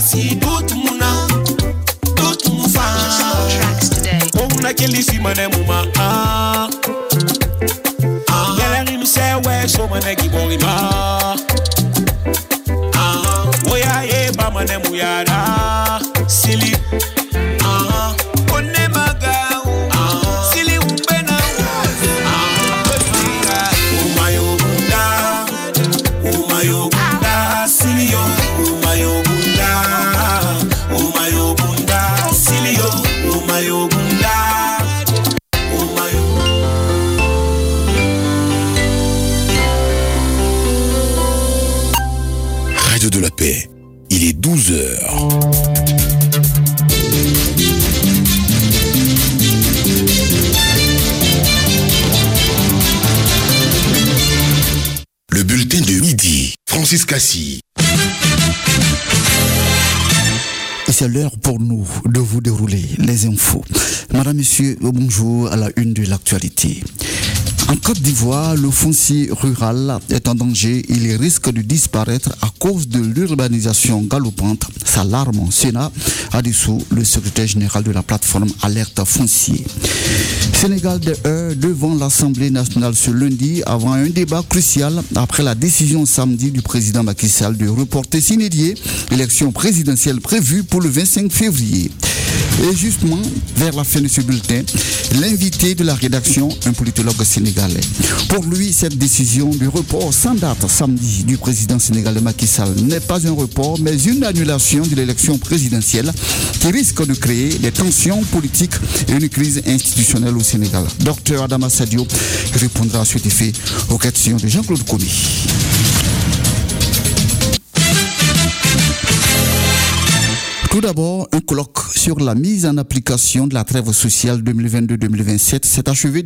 see Dut Muna, Dut Mufa. Oh, Nakeli Simane Muma. Ah, ah, him say, Where so many people in bar. Oya, eh, Bamane Muyara. Silly 12h. Le bulletin de midi, Francis Cassie. Et c'est l'heure pour nous de vous dérouler les infos. Madame, Monsieur, bonjour à la une de l'actualité. En Côte d'Ivoire, le foncier rural est en danger. Il risque de disparaître à cause de l'urbanisation galopante. S'alarme Sénat a dissous le secrétaire général de la plateforme Alerte Foncier. Sénégal de devant l'Assemblée nationale ce lundi avant un débat crucial après la décision samedi du président Macky Sall de reporter s'inédier l'élection présidentielle prévue pour le 25 février. Et justement, vers la fin de ce bulletin, l'invité de la rédaction, un politologue sénégalais. Pour lui, cette décision du report sans date samedi du président sénégalais Macky Sall n'est pas un report, mais une annulation de l'élection présidentielle qui risque de créer des tensions politiques et une crise institutionnelle au Sénégal. Docteur Adama Sadio répondra à cet effet aux questions de Jean-Claude Comi. Tout d'abord, un colloque sur la mise en application de la trêve sociale 2022-2027 s'est achevé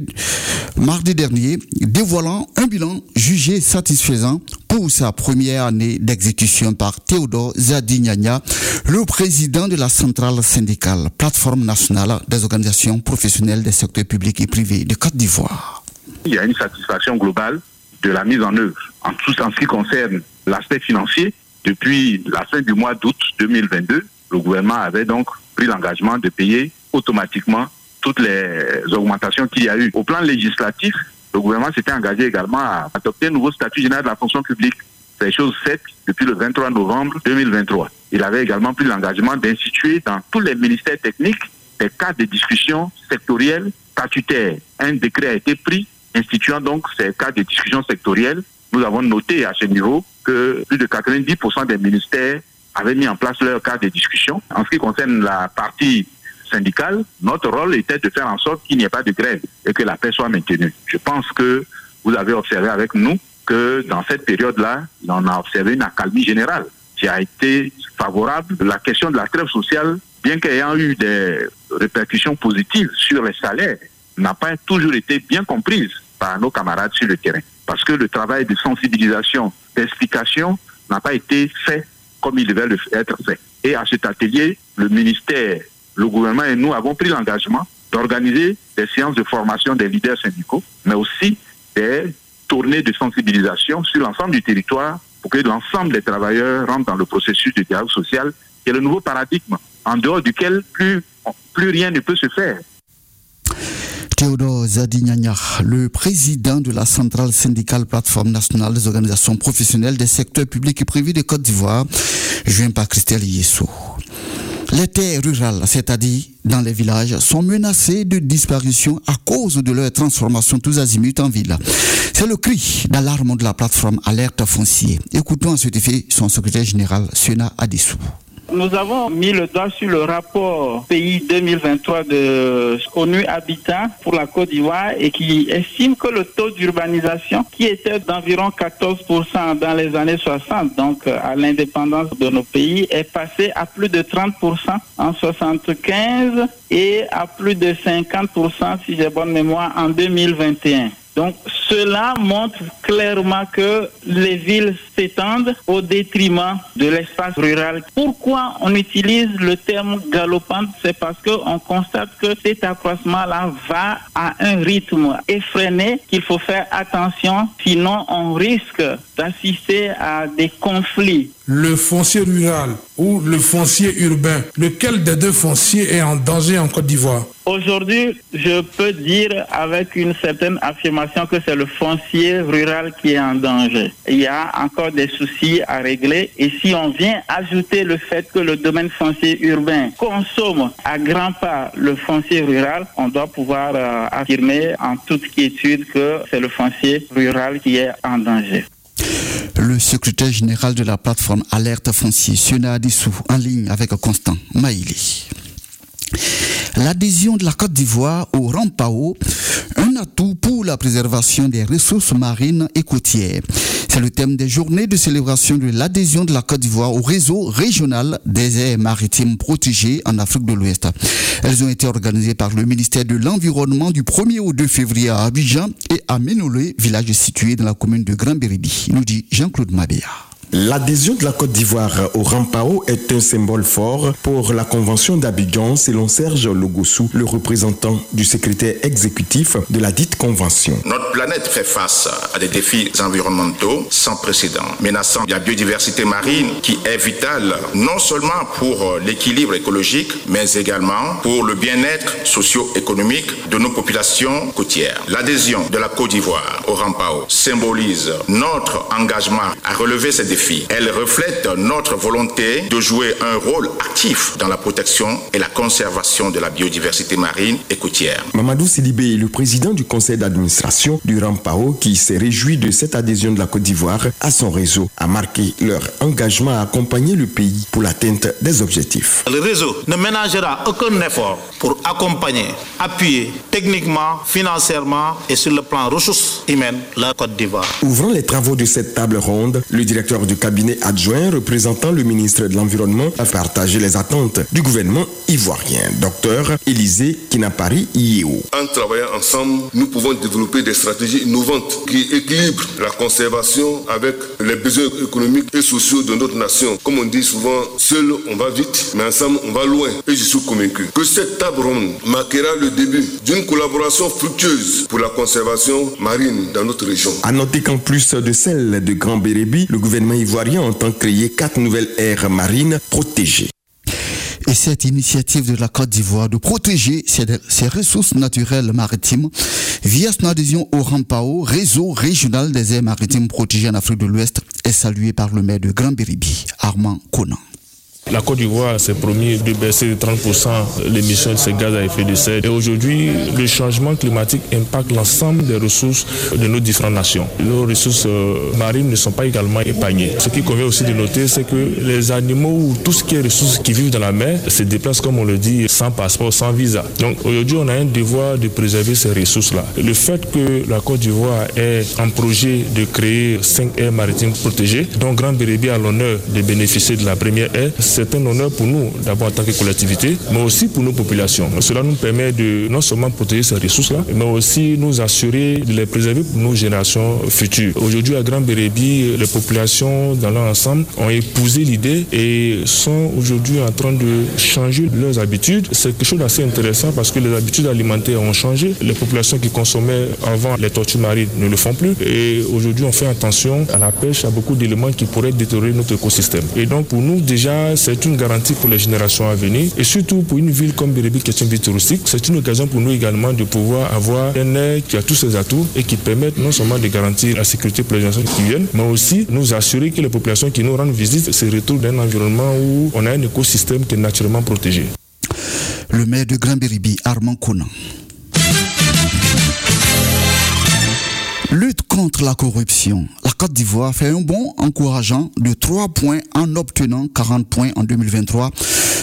mardi dernier, dévoilant un bilan jugé satisfaisant pour sa première année d'exécution par Théodore Zadignagna, le président de la centrale syndicale, plateforme nationale des organisations professionnelles des secteurs publics et privés de Côte d'Ivoire. Il y a une satisfaction globale de la mise en œuvre. En tout en ce qui concerne l'aspect financier, depuis la fin du mois d'août 2022, le gouvernement avait donc pris l'engagement de payer automatiquement toutes les augmentations qu'il y a eu. Au plan législatif, le gouvernement s'était engagé également à adopter un nouveau statut général de la fonction publique. C'est chose faite depuis le 23 novembre 2023. Il avait également pris l'engagement d'instituer dans tous les ministères techniques des cas de discussion sectorielles statutaires. Un décret a été pris instituant donc ces cas de discussion sectorielles. Nous avons noté à ce niveau que plus de 90% des ministères avaient mis en place leur cadre de discussion. En ce qui concerne la partie syndicale, notre rôle était de faire en sorte qu'il n'y ait pas de grève et que la paix soit maintenue. Je pense que vous avez observé avec nous que dans cette période-là, on a observé une accalmie générale qui a été favorable. La question de la trêve sociale, bien qu'ayant eu des répercussions positives sur les salaires, n'a pas toujours été bien comprise par nos camarades sur le terrain. Parce que le travail de sensibilisation, d'explication n'a pas été fait comme il devait être fait. Et à cet atelier, le ministère, le gouvernement et nous avons pris l'engagement d'organiser des séances de formation des leaders syndicaux, mais aussi des tournées de sensibilisation sur l'ensemble du territoire pour que l'ensemble des travailleurs rentrent dans le processus de dialogue social, qui est le nouveau paradigme, en dehors duquel plus, plus rien ne peut se faire. Théodore le président de la centrale syndicale plateforme nationale des organisations professionnelles des secteurs publics et privés de Côte d'Ivoire, joint par Christelle Yesso. Les terres rurales, c'est-à-dire dans les villages, sont menacées de disparition à cause de leur transformation tous azimuts en ville. C'est le cri d'alarme de la plateforme Alerte Foncier. Écoutons à cet effet son secrétaire général, Sena Adissou. Nous avons mis le doigt sur le rapport pays 2023 de ONU Habitat pour la Côte d'Ivoire et qui estime que le taux d'urbanisation qui était d'environ 14% dans les années 60, donc à l'indépendance de nos pays, est passé à plus de 30% en 75 et à plus de 50% si j'ai bonne mémoire en 2021. Donc, Cela montre clairement que les villes s'étendent au détriment de l'espace rural. Pourquoi on utilise le terme galopante? C'est parce qu'on constate que cet accroissement-là va à un rythme effréné qu'il faut faire attention, sinon on risque d'assister à des conflits. Le foncier rural ou le foncier urbain, lequel des deux fonciers est en danger en Côte d'Ivoire? Aujourd'hui, je peux dire avec une certaine affirmation que c'est le foncier rural qui est en danger. Il y a encore des soucis à régler et si on vient ajouter le fait que le domaine foncier urbain consomme à grands pas le foncier rural, on doit pouvoir euh, affirmer en toute quiétude que c'est le foncier rural qui est en danger. Le secrétaire général de la plateforme Alerte Foncier, Siona Dissou, en ligne avec Constant Maïli. L'adhésion de la Côte d'Ivoire au RAMPAO, un atout pour la préservation des ressources marines et côtières. C'est le thème des journées de célébration de l'adhésion de la Côte d'Ivoire au réseau régional des aires maritimes protégées en Afrique de l'Ouest. Elles ont été organisées par le ministère de l'Environnement du 1er au 2 février à Abidjan et à Ménolé, village situé dans la commune de Grand-Béribi, nous dit Jean-Claude Mabéa. L'adhésion de la Côte d'Ivoire au Rampao est un symbole fort pour la Convention d'Abidjan, selon Serge Logossou, le représentant du secrétaire exécutif de la dite convention. Notre planète fait face à des défis environnementaux sans précédent, menaçant la biodiversité marine qui est vitale non seulement pour l'équilibre écologique, mais également pour le bien-être socio-économique de nos populations côtières. L'adhésion de la Côte d'Ivoire au Rampao symbolise notre engagement à relever ces défis elle reflète notre volonté de jouer un rôle actif dans la protection et la conservation de la biodiversité marine et côtière. Mamadou Sidibé est le président du conseil d'administration du RAMPAO qui s'est réjoui de cette adhésion de la Côte d'Ivoire à son réseau, a marqué leur engagement à accompagner le pays pour l'atteinte des objectifs. Le réseau ne ménagera aucun effort pour accompagner, appuyer techniquement, financièrement et sur le plan ressources humaines la Côte d'Ivoire. Ouvrant les travaux de cette table ronde, le directeur du cabinet adjoint représentant le ministre de l'Environnement a partagé les attentes du gouvernement ivoirien. Docteur Élisée Kinapari Yeo. En travaillant ensemble, nous pouvons développer des stratégies innovantes qui équilibrent la conservation avec les besoins économiques et sociaux de notre nation. Comme on dit souvent, seul on va vite, mais ensemble on va loin. Et je suis convaincu que cette table ronde marquera le début d'une collaboration fructueuse pour la conservation marine dans notre région. À noter qu'en plus de celle de Grand Bérébi, le gouvernement ivoirien entend créer quatre nouvelles aires marines protégées. Et cette initiative de la Côte d'Ivoire de protéger ses, ses, ressources naturelles maritimes via son adhésion au RAMPAO, réseau régional des aires maritimes protégées en Afrique de l'Ouest, est saluée par le maire de Grand Béribi, Armand Conan. La Côte d'Ivoire s'est promis de baisser de 30% l'émission de ces gaz à effet de serre. Et aujourd'hui, le changement climatique impacte l'ensemble des ressources de nos différentes nations. Nos ressources marines ne sont pas également épargnées. Ce qui convient aussi de noter, c'est que les animaux ou tout ce qui est ressources qui vivent dans la mer se déplacent, comme on le dit, sans passeport, sans visa. Donc aujourd'hui, on a un devoir de préserver ces ressources-là. Le fait que la Côte d'Ivoire ait un projet de créer cinq aires maritimes protégées, dont Grand Bérébi a l'honneur de bénéficier de la première aire, un honneur pour nous, d'abord en tant que collectivité, mais aussi pour nos populations. Cela nous permet de non seulement protéger ces ressources-là, mais aussi nous assurer de les préserver pour nos générations futures. Aujourd'hui, à Grand Bérébi, les populations dans leur ensemble ont épousé l'idée et sont aujourd'hui en train de changer leurs habitudes. C'est quelque chose d'assez intéressant parce que les habitudes alimentaires ont changé. Les populations qui consommaient avant les tortues marines ne le font plus. Et aujourd'hui, on fait attention à la pêche, à beaucoup d'éléments qui pourraient détériorer notre écosystème. Et donc, pour nous, déjà, c'est une garantie pour les générations à venir. Et surtout, pour une ville comme Bérébi, qui est une ville touristique, c'est une occasion pour nous également de pouvoir avoir un air qui a tous ses atouts et qui permettent non seulement de garantir la sécurité pour les générations qui viennent, mais aussi nous assurer que les populations qui nous rendent visite se retrouvent dans un environnement où on a un écosystème qui est naturellement protégé. Le maire de Grand Béribi, Armand Conan. Lutte contre la corruption. La Côte d'Ivoire fait un bond encourageant de 3 points en obtenant 40 points en 2023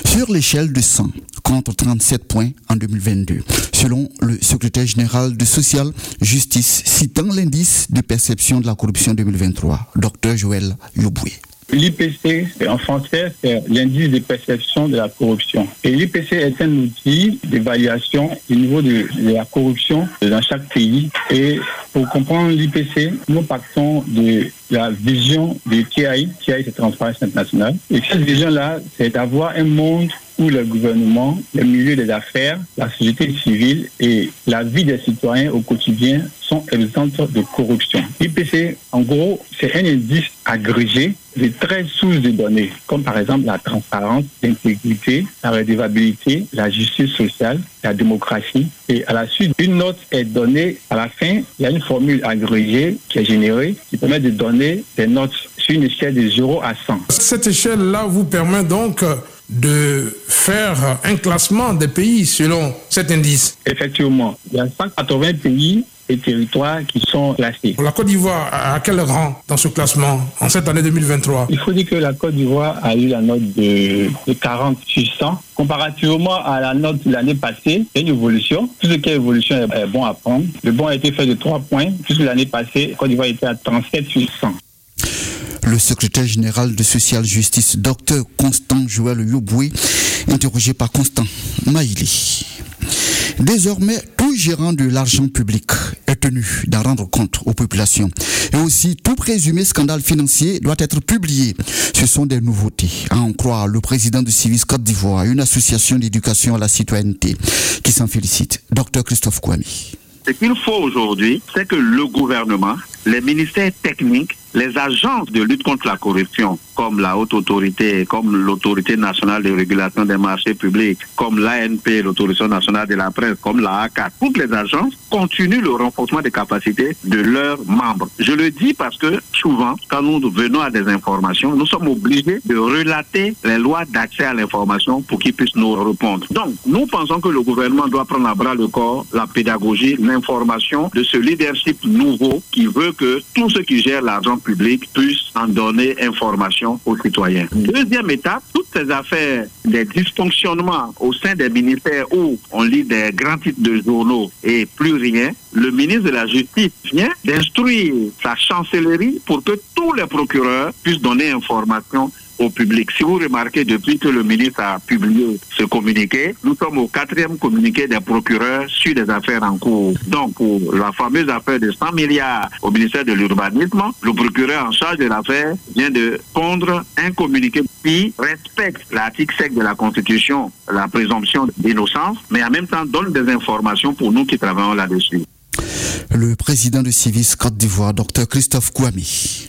sur l'échelle de 100 contre 37 points en 2022, selon le secrétaire général de Social Justice, citant l'indice de perception de la corruption 2023, Dr Joël Yoboué. L'IPC, en français, c'est l'indice de perception de la corruption. Et l'IPC est un outil d'évaluation du niveau de, la corruption dans chaque pays. Et pour comprendre l'IPC, nous partons de la vision de TI, TI c'est Transparence Internationale. Et cette vision-là, c'est d'avoir un monde où le gouvernement, le milieu des affaires, la société civile et la vie des citoyens au quotidien sont exemptes de corruption. L'IPC, en gros, c'est un indice agrégé de 13 sources de données, comme par exemple la transparence, l'intégrité, la redevabilité, la justice sociale, la démocratie. Et à la suite, une note est donnée à la fin. Il y a une formule agrégée qui est générée qui permet de donner des notes sur une échelle de 0 à 100. Cette échelle-là vous permet donc de faire un classement des pays selon cet indice. Effectivement, il y a 180 pays et territoires qui sont classés. La Côte d'Ivoire, à quel rang dans ce classement en cette année 2023 Il faut dire que la Côte d'Ivoire a eu la note de, de 40 sur 100. Comparativement à la note de l'année passée, il y a une évolution. Tout ce qui est évolution est, est bon à prendre. Le bon a été fait de 3 points, puisque l'année passée, la Côte d'Ivoire était à 37 sur 100. Le secrétaire général de Social Justice, Dr Constant Joël Yoboué, interrogé par Constant Maïli. Désormais, tout gérant de l'argent public est tenu d'en rendre compte aux populations. Et aussi, tout présumé scandale financier doit être publié. Ce sont des nouveautés, à en croire le président de Civis Côte d'Ivoire, une association d'éducation à la citoyenneté, qui s'en félicite. Docteur Christophe Kouami. Ce qu'il faut aujourd'hui, c'est que le gouvernement, les ministères techniques, les agences de lutte contre la corruption, comme la haute autorité, comme l'autorité nationale de régulation des marchés publics, comme l'ANP, l'autorité nationale de la presse, comme la ACA, toutes les agences continuent le renforcement des capacités de leurs membres. Je le dis parce que souvent, quand nous venons à des informations, nous sommes obligés de relater les lois d'accès à l'information pour qu'ils puissent nous répondre. Donc, nous pensons que le gouvernement doit prendre à bras le corps la pédagogie, l'information de ce leadership nouveau qui veut que tous ceux qui gèrent l'argent public puissent en donner information aux citoyens. Deuxième étape, toutes ces affaires des dysfonctionnements au sein des ministères où on lit des grands titres de journaux et plus rien, le ministre de la Justice vient d'instruire sa chancellerie pour que tous les procureurs puissent donner information au public. Si vous remarquez, depuis que le ministre a publié ce communiqué, nous sommes au quatrième communiqué des procureurs sur des affaires en cours. Donc, pour la fameuse affaire de 100 milliards au ministère de l'Urbanisme, le procureur en charge de l'affaire vient de pondre un communiqué qui respecte l'article 7 de la Constitution, la présomption d'innocence, mais en même temps donne des informations pour nous qui travaillons là-dessus. Le président de Civis Côte d'Ivoire, Dr Christophe Kouami.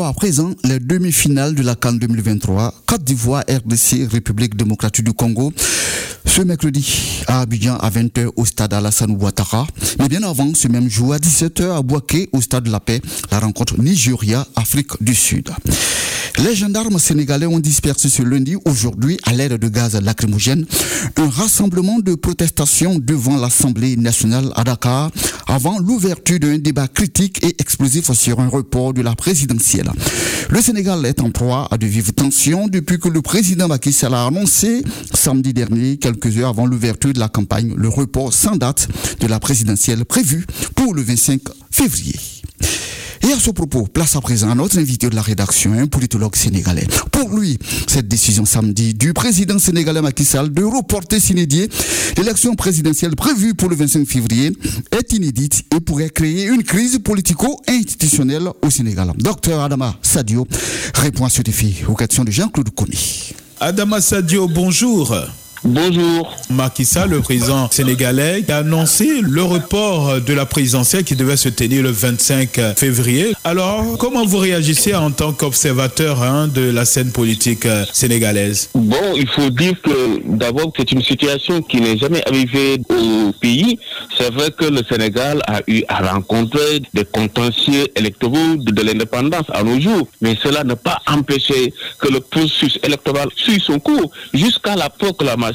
À présent, les demi-finales de la Cannes 2023, Côte d'Ivoire, RDC, République démocratique du Congo, ce mercredi à Abidjan à 20h au stade Alassane Ouattara. Mais bien avant, ce même jour à 17h à Boaké au stade de la Paix, la rencontre Nigeria-Afrique du Sud. Les gendarmes sénégalais ont dispersé ce lundi, aujourd'hui, à l'aide de gaz lacrymogène, un rassemblement de protestation devant l'Assemblée nationale à Dakar avant l'ouverture d'un débat critique et explosif sur un report de la présidentielle. Le Sénégal est en proie à de vives tensions depuis que le président Macky Sall a annoncé samedi dernier, quelques heures avant l'ouverture de la campagne, le report sans date de la présidentielle prévue pour le 25 février. Et à ce propos, place à présent à notre invité de la rédaction, un politologue sénégalais. Pour lui, cette décision samedi du président sénégalais Macky Sall de reporter s'inédier l'élection présidentielle prévue pour le 25 février est inédite et pourrait créer une crise politico-institutionnelle au Sénégal. Docteur Adama Sadio répond à ce défi aux questions de Jean-Claude Komi. Adama Sadio, bonjour. Bonjour. Macky Sall, le président sénégalais, a annoncé le report de la présidentielle qui devait se tenir le 25 février. Alors, comment vous réagissez en tant qu'observateur hein, de la scène politique euh, sénégalaise? Bon, il faut dire que d'abord, c'est une situation qui n'est jamais arrivée au pays. C'est vrai que le Sénégal a eu à rencontrer des contentieux électoraux de, de l'indépendance à nos jours. Mais cela n'a pas empêché que le processus électoral suive son cours jusqu'à la proclamation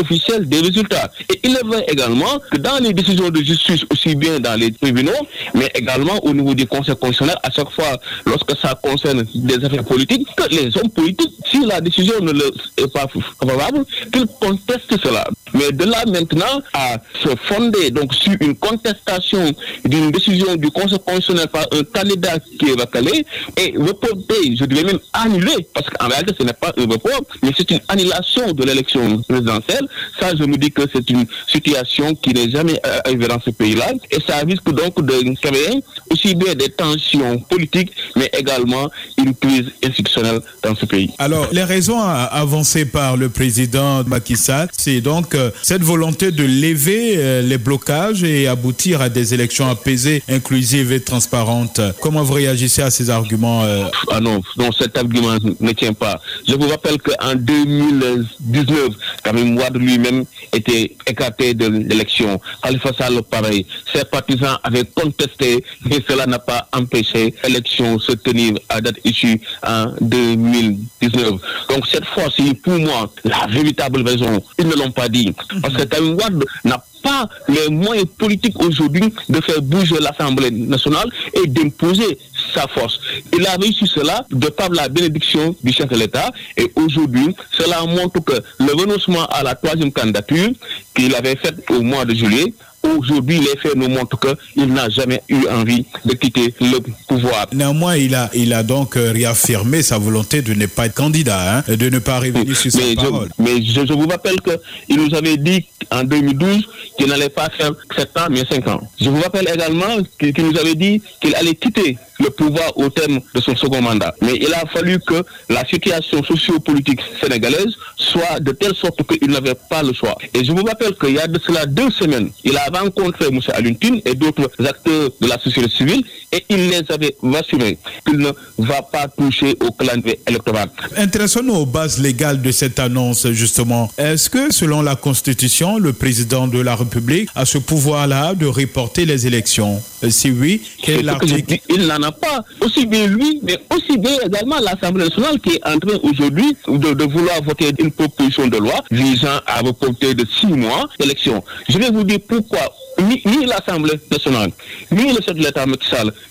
officielle des résultats. Et il est vrai également que dans les décisions de justice, aussi bien dans les tribunaux, mais également au niveau du Conseil constitutionnel, à chaque fois, lorsque ça concerne des affaires politiques, que les hommes politiques, si la décision ne leur est pas favorable, qu'ils contestent cela. Mais de là maintenant à se fonder donc sur une contestation d'une décision du Conseil constitutionnel par un candidat qui est vacalé et reporter, je dirais même annuler, parce qu'en réalité ce n'est pas un report, mais c'est une annulation de l'élection présidentielle. Ça, je me dis que c'est une situation qui n'est jamais arrivée dans ce pays-là et ça risque donc de créer aussi bien des tensions politiques, mais également une crise institutionnelle dans ce pays. Alors, les raisons avancées par le président Macky Sall, c'est donc cette volonté de lever euh, les blocages et aboutir à des élections apaisées, inclusives et transparentes. Comment vous réagissez à ces arguments euh? Ah non, non, cet argument ne tient pas. Je vous rappelle qu'en 2019, Karim Ouad lui-même était écarté de l'élection. Khalifa Sall, pareil. Ses partisans avaient contesté, mais cela n'a pas empêché l'élection se tenir à date issue en 2019. Donc cette fois-ci, pour moi, la véritable raison, ils ne l'ont pas dit. Parce que n'a pas les moyens politiques aujourd'hui de faire bouger l'Assemblée nationale et d'imposer sa force. Il a réussi cela de par la bénédiction du chef de l'État et aujourd'hui, cela montre que le renoncement à la troisième candidature qu'il avait faite au mois de juillet Aujourd'hui, les faits nous montrent qu'il n'a jamais eu envie de quitter le pouvoir. Néanmoins, il a, il a donc réaffirmé sa volonté de ne pas être candidat, hein, de ne pas revenir sur sa mais parole. Je, mais je, je, vous rappelle qu'il nous avait dit en 2012 qu'il n'allait pas faire 7 ans, mais 5 ans. Je vous rappelle également qu'il qu nous avait dit qu'il allait quitter le pouvoir au terme de son second mandat. Mais il a fallu que la situation sociopolitique sénégalaise soit de telle sorte qu'il n'avait pas le choix. Et je vous rappelle qu'il y a de cela deux semaines, il a rencontré M. Aluntine et d'autres acteurs de la société civile et il les avait rassurés qu'il ne va pas toucher au calendrier électoral. Intéressons-nous aux bases légales de cette annonce, justement. Est-ce que, selon la Constitution, le président de la République a ce pouvoir-là de reporter les élections? Si oui, quel est l'article Il n'en pas. Aussi bien lui, mais aussi bien également l'Assemblée nationale qui est en train aujourd'hui de, de, vouloir voter une proposition de loi visant à reporter de six mois l'élection. Je vais vous dire pourquoi ni, l'Assemblée nationale, ni le chef de l'État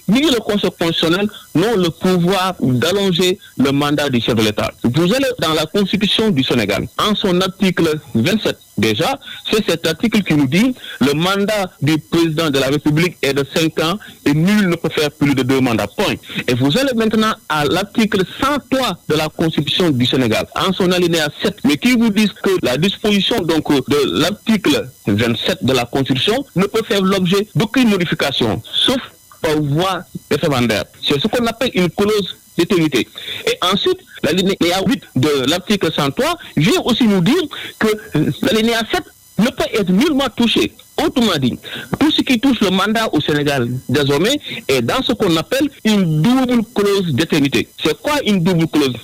ni le Conseil constitutionnel n'ont le pouvoir d'allonger le mandat du chef de l'État. Vous allez dans la Constitution du Sénégal, en son article 27, déjà, c'est cet article qui nous dit le mandat du président de la République est de 5 ans et nul ne peut faire plus de deux mandats. Point. Et vous allez maintenant à l'article 103 de la Constitution du Sénégal, en son alinéa 7, mais qui vous dit que la disposition donc de l'article 27 de la Constitution ne peut faire l'objet d'aucune modification, sauf par voie référendaire. C'est ce qu'on appelle une clause d'éternité. Et ensuite, l'alinéa 8 de l'article 103 vient aussi nous dire que l'alinéa 7 ne peut être nullement touché. Autrement dit, tout ce qui touche le mandat au Sénégal désormais est dans ce qu'on appelle une double clause d'éternité. C'est quoi une double clause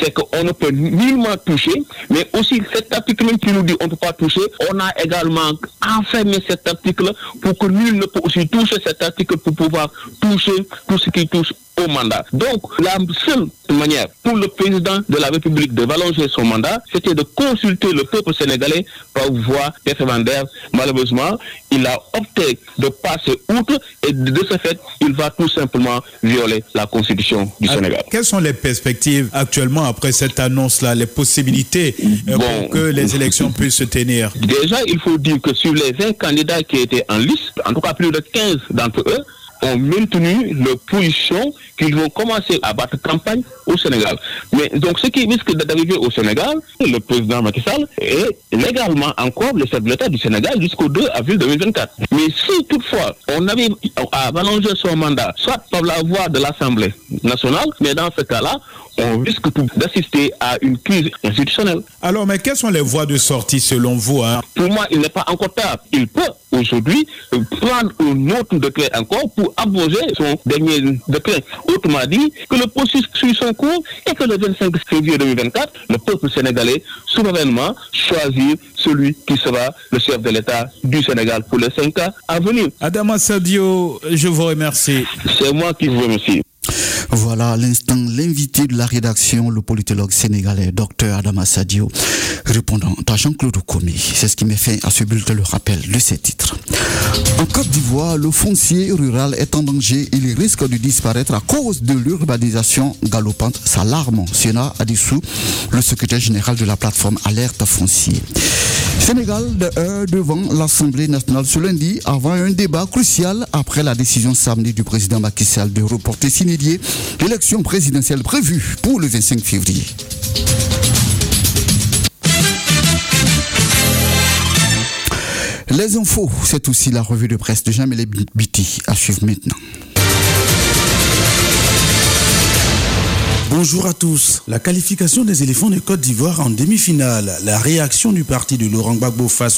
C'est qu'on ne peut nullement toucher, mais aussi cet article qui nous dit on ne peut pas toucher, on a également enfermé cet article pour que nul ne peut aussi toucher cet article pour pouvoir toucher tout ce qui touche au mandat. Donc, la seule manière pour le président de la République de rallonger son mandat, c'était de consulter le peuple sénégalais par voie référendaire. Malheureusement, il a opté de passer outre et de ce fait, il va tout simplement violer la constitution du Alors, Sénégal. Quelles sont les perspectives actuellement après cette annonce-là, les possibilités euh, Bon. pour que les élections puissent se tenir? Déjà, il faut dire que sur les 20 candidats qui étaient en liste, en tout cas plus de 15 d'entre eux, ont maintenu leur position qu'ils vont commencer à battre campagne au Sénégal. Mais donc, ce qui risque d'arriver au Sénégal, le président Macky Sall est légalement encore le chef de l'État du Sénégal jusqu'au 2 avril 2024. Mais si toutefois on arrive à rallonger son mandat, soit par la voie de l'Assemblée nationale, mais dans ce cas-là, on risque d'assister à une crise institutionnelle. Alors, mais quelles sont les voies de sortie selon vous hein? Pour moi, il n'est pas encore tard. Il peut aujourd'hui prendre un autre décret encore pour abroger son dernier décret. Autrement dit, que le processus suit son cours et que le 25 février 2024, le peuple sénégalais souverainement choisit celui qui sera le chef de l'État du Sénégal pour les cinq ans à venir. Adama Sadio, je vous remercie. C'est moi qui vous remercie. Voilà l'instant l'invité de la rédaction, le politologue sénégalais, docteur Adama Sadio, répondant à Jean-Claude Komi. C'est ce qui met fin à ce bulletin le rappel de ces titres. En Côte d'Ivoire, le foncier rural est en danger. Il risque de disparaître à cause de l'urbanisation galopante. S'alarme Siena Adissou, le secrétaire général de la plateforme Alerte Foncier. Sénégal de heure devant l'Assemblée nationale ce lundi avant un débat crucial après la décision samedi du président Macky Sall de reporter s'inédier l'élection présidentielle prévue pour le 25 février. Les infos, c'est aussi la revue de presse de Jamel Biti à suivre maintenant. Bonjour à tous. La qualification des éléphants de Côte d'Ivoire en demi-finale. La réaction du parti de Laurent Gbagbo face